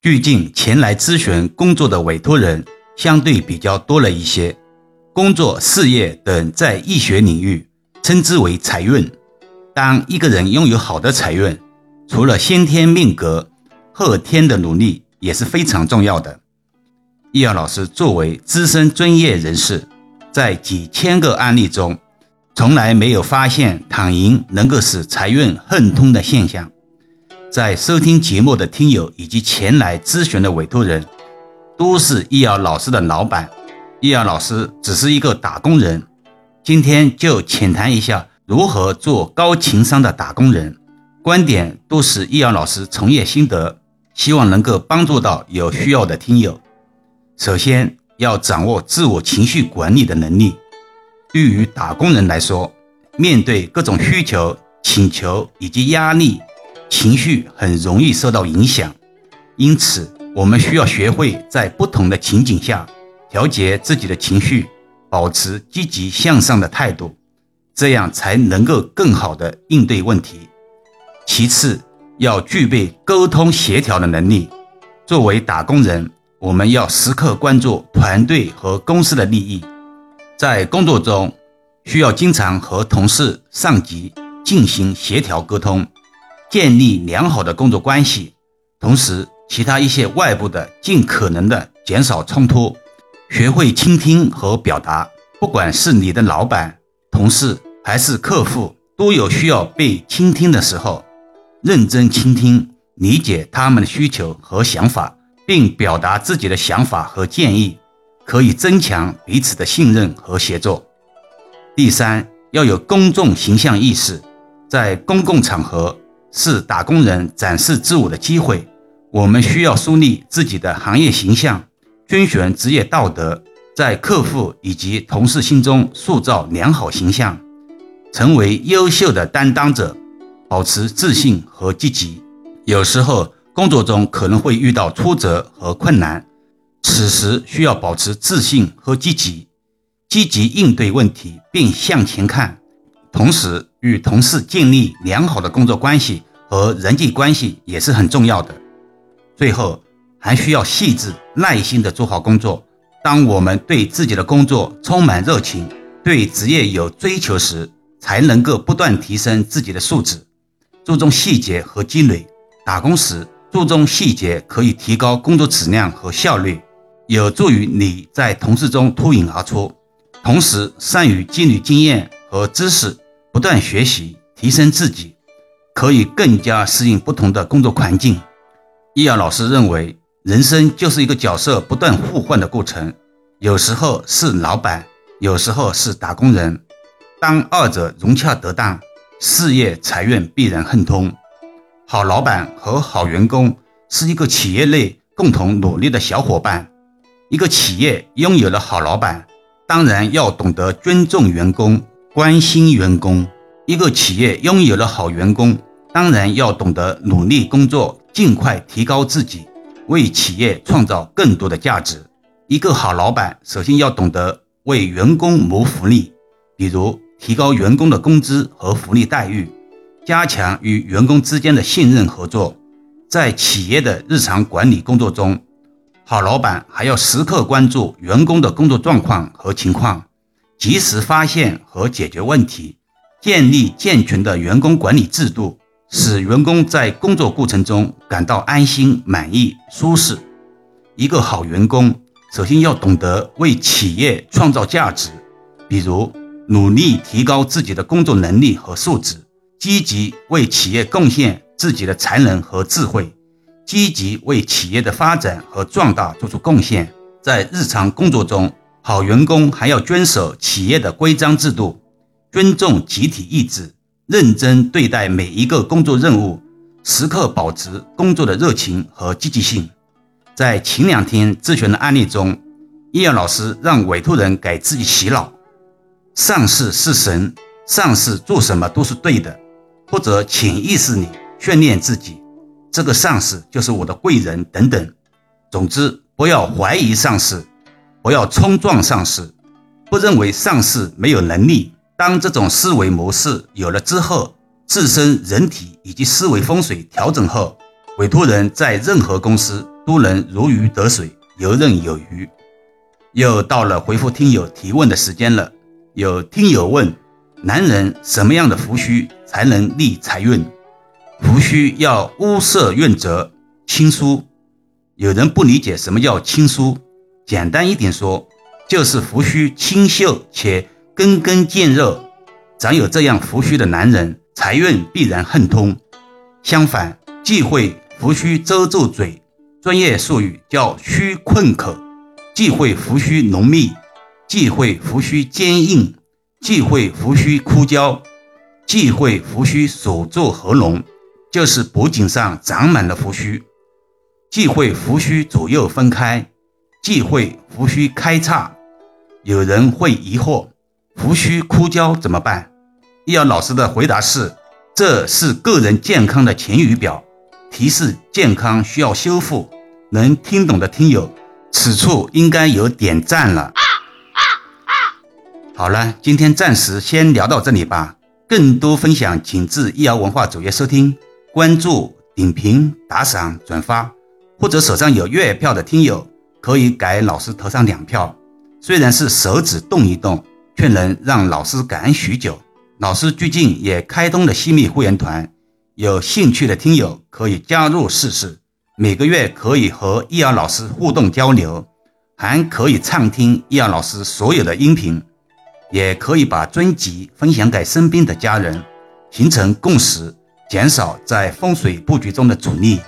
最近前来咨询工作的委托人相对比较多了一些，工作、事业等在易学领域称之为财运。当一个人拥有好的财运，除了先天命格，后天的努力也是非常重要的。易遥老师作为资深专业人士，在几千个案例中，从来没有发现躺赢能够使财运亨通的现象。在收听节目的听友以及前来咨询的委托人，都是易遥老师的老板。易遥老师只是一个打工人。今天就浅谈一下如何做高情商的打工人，观点都是易遥老师从业心得，希望能够帮助到有需要的听友。首先要掌握自我情绪管理的能力。对于打工人来说，面对各种需求、请求以及压力。情绪很容易受到影响，因此我们需要学会在不同的情景下调节自己的情绪，保持积极向上的态度，这样才能够更好的应对问题。其次，要具备沟通协调的能力。作为打工人，我们要时刻关注团队和公司的利益，在工作中需要经常和同事、上级进行协调沟通。建立良好的工作关系，同时其他一些外部的尽可能的减少冲突，学会倾听和表达。不管是你的老板、同事还是客户，都有需要被倾听的时候。认真倾听，理解他们的需求和想法，并表达自己的想法和建议，可以增强彼此的信任和协作。第三，要有公众形象意识，在公共场合。是打工人展示自我的机会。我们需要树立自己的行业形象，遵循职业道德，在客户以及同事心中塑造良好形象，成为优秀的担当者，保持自信和积极。有时候工作中可能会遇到挫折和困难，此时需要保持自信和积极，积极应对问题并向前看，同时。与同事建立良好的工作关系和人际关系也是很重要的。最后，还需要细致耐心地做好工作。当我们对自己的工作充满热情，对职业有追求时，才能够不断提升自己的素质。注重细节和积累，打工时注重细节可以提高工作质量和效率，有助于你在同事中脱颖而出。同时，善于积累经验和知识。不断学习，提升自己，可以更加适应不同的工作环境。易遥老师认为，人生就是一个角色不断互换的过程，有时候是老板，有时候是打工人。当二者融洽得当，事业财运必然亨通。好老板和好员工是一个企业内共同努力的小伙伴。一个企业拥有了好老板，当然要懂得尊重员工。关心员工，一个企业拥有了好员工，当然要懂得努力工作，尽快提高自己，为企业创造更多的价值。一个好老板，首先要懂得为员工谋福利，比如提高员工的工资和福利待遇，加强与员工之间的信任合作。在企业的日常管理工作中，好老板还要时刻关注员工的工作状况和情况。及时发现和解决问题，建立健全的员工管理制度，使员工在工作过程中感到安心、满意、舒适。一个好员工，首先要懂得为企业创造价值，比如努力提高自己的工作能力和素质，积极为企业贡献自己的才能和智慧，积极为企业的发展和壮大做出贡献。在日常工作中，好员工还要遵守企业的规章制度，尊重集体意志，认真对待每一个工作任务，时刻保持工作的热情和积极性。在前两天咨询的案例中，叶老师让委托人给自己洗脑：上司是神，上司做什么都是对的，或者潜意识里训练自己，这个上司就是我的贵人等等。总之，不要怀疑上司。不要冲撞上司，不认为上司没有能力。当这种思维模式有了之后，自身人体以及思维风水调整后，委托人在任何公司都能如鱼得水，游刃有余。又到了回复听友提问的时间了。有听友问：男人什么样的胡须才能立财运？胡须要乌色润泽、清疏。有人不理解什么叫清疏，简单一点说，就是胡须清秀且根根见热。长有这样胡须的男人，财运必然亨通。相反，忌讳胡须遮住嘴，专业术语叫须困口；忌讳胡须浓密，忌讳胡须坚硬，忌讳胡须枯焦，忌讳胡须锁住喉咙。就是脖颈上长满了胡须，忌讳胡须左右分开，忌讳胡须开叉。有人会疑惑，胡须枯焦怎么办？易遥老师的回答是：这是个人健康的晴雨表，提示健康需要修复。能听懂的听友，此处应该有点赞了。啊啊啊好了，今天暂时先聊到这里吧。更多分享，请至易遥文化主页收听。关注、点评、打赏、转发，或者手上有月票的听友，可以给老师投上两票。虽然是手指动一动，却能让老师感恩许久。老师最近也开通了西密会员团，有兴趣的听友可以加入试试。每个月可以和易遥老师互动交流，还可以畅听易遥老师所有的音频，也可以把专辑分享给身边的家人，形成共识。减少在风水布局中的阻力。